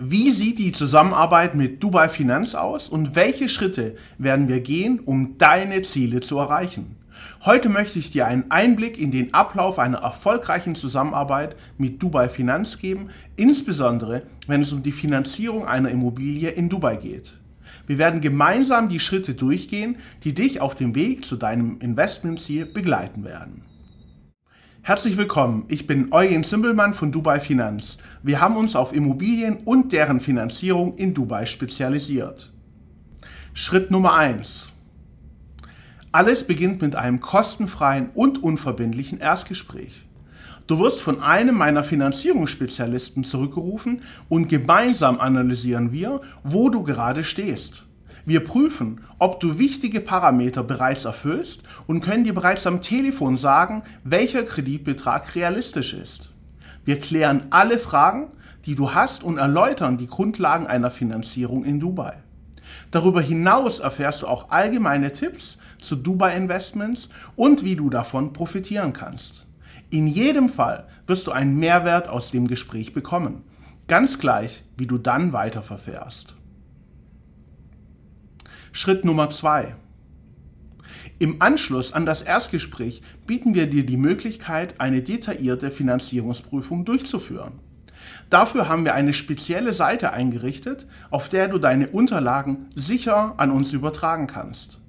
Wie sieht die Zusammenarbeit mit Dubai Finanz aus und welche Schritte werden wir gehen, um deine Ziele zu erreichen? Heute möchte ich dir einen Einblick in den Ablauf einer erfolgreichen Zusammenarbeit mit Dubai Finanz geben, insbesondere wenn es um die Finanzierung einer Immobilie in Dubai geht. Wir werden gemeinsam die Schritte durchgehen, die dich auf dem Weg zu deinem Investmentziel begleiten werden. Herzlich willkommen, ich bin Eugen Zimbelmann von Dubai Finanz. Wir haben uns auf Immobilien und deren Finanzierung in Dubai spezialisiert. Schritt Nummer 1. Alles beginnt mit einem kostenfreien und unverbindlichen Erstgespräch. Du wirst von einem meiner Finanzierungsspezialisten zurückgerufen und gemeinsam analysieren wir, wo du gerade stehst. Wir prüfen, ob du wichtige Parameter bereits erfüllst und können dir bereits am Telefon sagen, welcher Kreditbetrag realistisch ist. Wir klären alle Fragen, die du hast und erläutern die Grundlagen einer Finanzierung in Dubai. Darüber hinaus erfährst du auch allgemeine Tipps zu Dubai Investments und wie du davon profitieren kannst. In jedem Fall wirst du einen Mehrwert aus dem Gespräch bekommen, ganz gleich, wie du dann weiterverfährst. Schritt Nummer zwei: Im Anschluss an das Erstgespräch bieten wir dir die Möglichkeit, eine detaillierte Finanzierungsprüfung durchzuführen. Dafür haben wir eine spezielle Seite eingerichtet, auf der du deine Unterlagen sicher an uns übertragen kannst.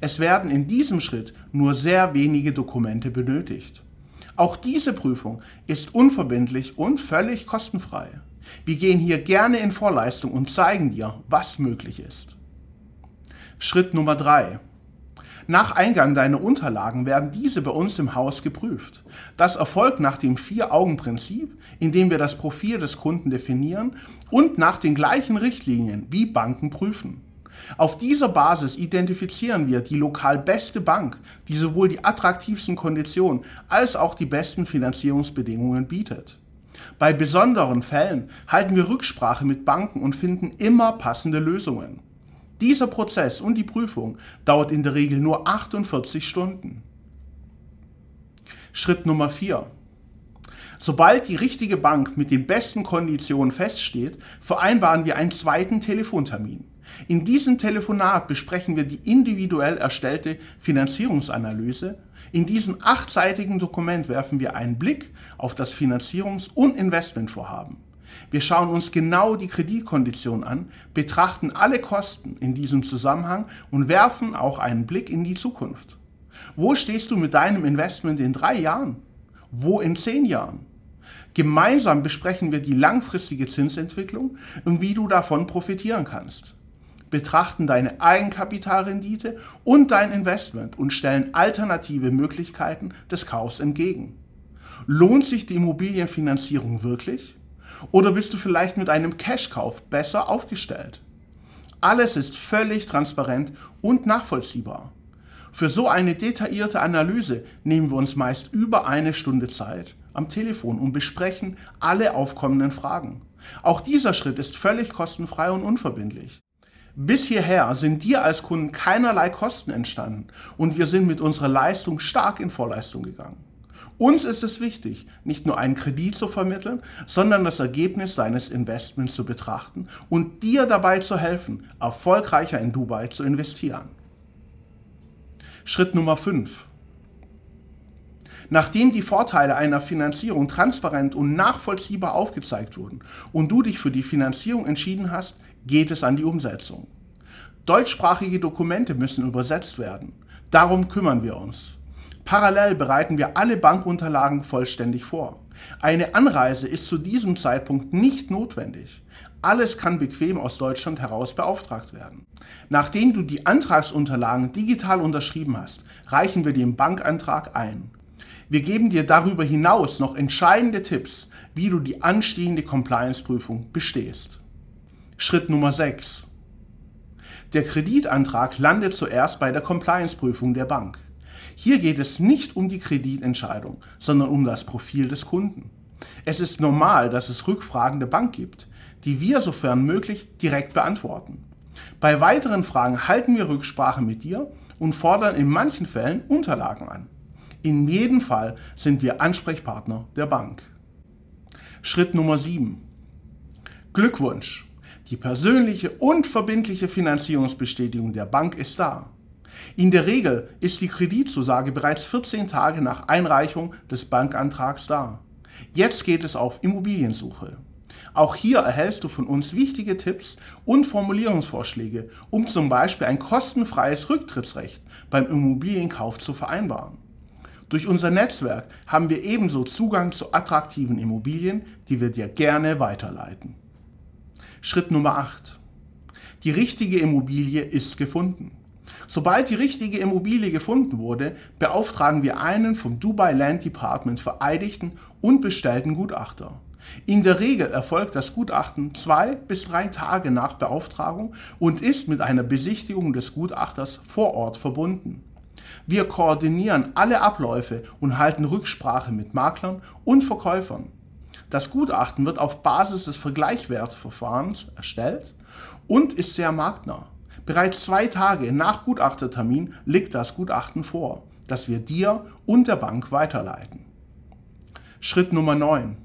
Es werden in diesem Schritt nur sehr wenige Dokumente benötigt. Auch diese Prüfung ist unverbindlich und völlig kostenfrei. Wir gehen hier gerne in Vorleistung und zeigen dir, was möglich ist. Schritt Nummer 3. Nach Eingang deiner Unterlagen werden diese bei uns im Haus geprüft. Das erfolgt nach dem Vier-Augen-Prinzip, indem wir das Profil des Kunden definieren und nach den gleichen Richtlinien wie Banken prüfen. Auf dieser Basis identifizieren wir die lokal beste Bank, die sowohl die attraktivsten Konditionen als auch die besten Finanzierungsbedingungen bietet. Bei besonderen Fällen halten wir Rücksprache mit Banken und finden immer passende Lösungen. Dieser Prozess und die Prüfung dauert in der Regel nur 48 Stunden. Schritt Nummer 4. Sobald die richtige Bank mit den besten Konditionen feststeht, vereinbaren wir einen zweiten Telefontermin. In diesem Telefonat besprechen wir die individuell erstellte Finanzierungsanalyse. In diesem achtseitigen Dokument werfen wir einen Blick auf das Finanzierungs- und Investmentvorhaben. Wir schauen uns genau die Kreditkondition an, betrachten alle Kosten in diesem Zusammenhang und werfen auch einen Blick in die Zukunft. Wo stehst du mit deinem Investment in drei Jahren? Wo in zehn Jahren? Gemeinsam besprechen wir die langfristige Zinsentwicklung und wie du davon profitieren kannst. Betrachten deine Eigenkapitalrendite und dein Investment und stellen alternative Möglichkeiten des Kaufs entgegen. Lohnt sich die Immobilienfinanzierung wirklich? Oder bist du vielleicht mit einem Cashkauf besser aufgestellt? Alles ist völlig transparent und nachvollziehbar. Für so eine detaillierte Analyse nehmen wir uns meist über eine Stunde Zeit am Telefon und besprechen alle aufkommenden Fragen. Auch dieser Schritt ist völlig kostenfrei und unverbindlich. Bis hierher sind dir als Kunden keinerlei Kosten entstanden und wir sind mit unserer Leistung stark in Vorleistung gegangen. Uns ist es wichtig, nicht nur einen Kredit zu vermitteln, sondern das Ergebnis deines Investments zu betrachten und dir dabei zu helfen, erfolgreicher in Dubai zu investieren. Schritt Nummer 5. Nachdem die Vorteile einer Finanzierung transparent und nachvollziehbar aufgezeigt wurden und du dich für die Finanzierung entschieden hast, geht es an die Umsetzung. Deutschsprachige Dokumente müssen übersetzt werden. Darum kümmern wir uns. Parallel bereiten wir alle Bankunterlagen vollständig vor. Eine Anreise ist zu diesem Zeitpunkt nicht notwendig. Alles kann bequem aus Deutschland heraus beauftragt werden. Nachdem du die Antragsunterlagen digital unterschrieben hast, reichen wir den Bankantrag ein. Wir geben dir darüber hinaus noch entscheidende Tipps, wie du die anstehende Compliance-Prüfung bestehst. Schritt Nummer 6. Der Kreditantrag landet zuerst bei der Compliance-Prüfung der Bank. Hier geht es nicht um die Kreditentscheidung, sondern um das Profil des Kunden. Es ist normal, dass es Rückfragen der Bank gibt, die wir sofern möglich direkt beantworten. Bei weiteren Fragen halten wir Rücksprache mit dir und fordern in manchen Fällen Unterlagen an. In jedem Fall sind wir Ansprechpartner der Bank. Schritt Nummer 7. Glückwunsch! Die persönliche und verbindliche Finanzierungsbestätigung der Bank ist da. In der Regel ist die Kreditzusage bereits 14 Tage nach Einreichung des Bankantrags da. Jetzt geht es auf Immobiliensuche. Auch hier erhältst du von uns wichtige Tipps und Formulierungsvorschläge, um zum Beispiel ein kostenfreies Rücktrittsrecht beim Immobilienkauf zu vereinbaren. Durch unser Netzwerk haben wir ebenso Zugang zu attraktiven Immobilien, die wir dir gerne weiterleiten. Schritt Nummer 8. Die richtige Immobilie ist gefunden. Sobald die richtige Immobilie gefunden wurde, beauftragen wir einen vom Dubai Land Department vereidigten und bestellten Gutachter. In der Regel erfolgt das Gutachten zwei bis drei Tage nach Beauftragung und ist mit einer Besichtigung des Gutachters vor Ort verbunden. Wir koordinieren alle Abläufe und halten Rücksprache mit Maklern und Verkäufern. Das Gutachten wird auf Basis des Vergleichswertverfahrens erstellt und ist sehr marktnah. Bereits zwei Tage nach Gutachtertermin liegt das Gutachten vor, das wir dir und der Bank weiterleiten. Schritt Nummer 9.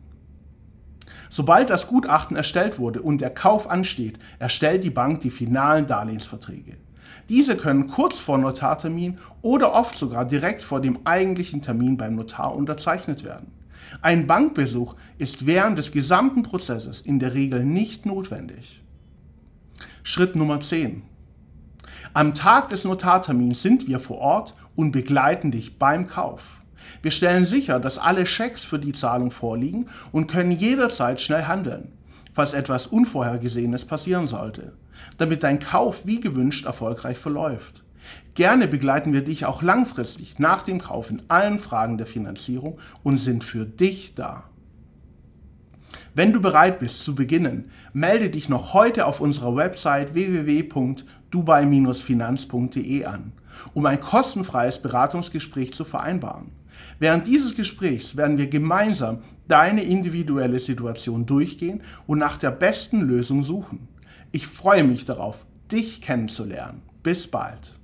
Sobald das Gutachten erstellt wurde und der Kauf ansteht, erstellt die Bank die finalen Darlehensverträge. Diese können kurz vor Notartermin oder oft sogar direkt vor dem eigentlichen Termin beim Notar unterzeichnet werden. Ein Bankbesuch ist während des gesamten Prozesses in der Regel nicht notwendig. Schritt Nummer 10. Am Tag des Notartermins sind wir vor Ort und begleiten dich beim Kauf. Wir stellen sicher, dass alle Schecks für die Zahlung vorliegen und können jederzeit schnell handeln, falls etwas Unvorhergesehenes passieren sollte, damit dein Kauf wie gewünscht erfolgreich verläuft. Gerne begleiten wir dich auch langfristig nach dem Kauf in allen Fragen der Finanzierung und sind für dich da. Wenn du bereit bist zu beginnen, melde dich noch heute auf unserer Website www.dubai-finanz.de an, um ein kostenfreies Beratungsgespräch zu vereinbaren. Während dieses Gesprächs werden wir gemeinsam deine individuelle Situation durchgehen und nach der besten Lösung suchen. Ich freue mich darauf, dich kennenzulernen. Bis bald.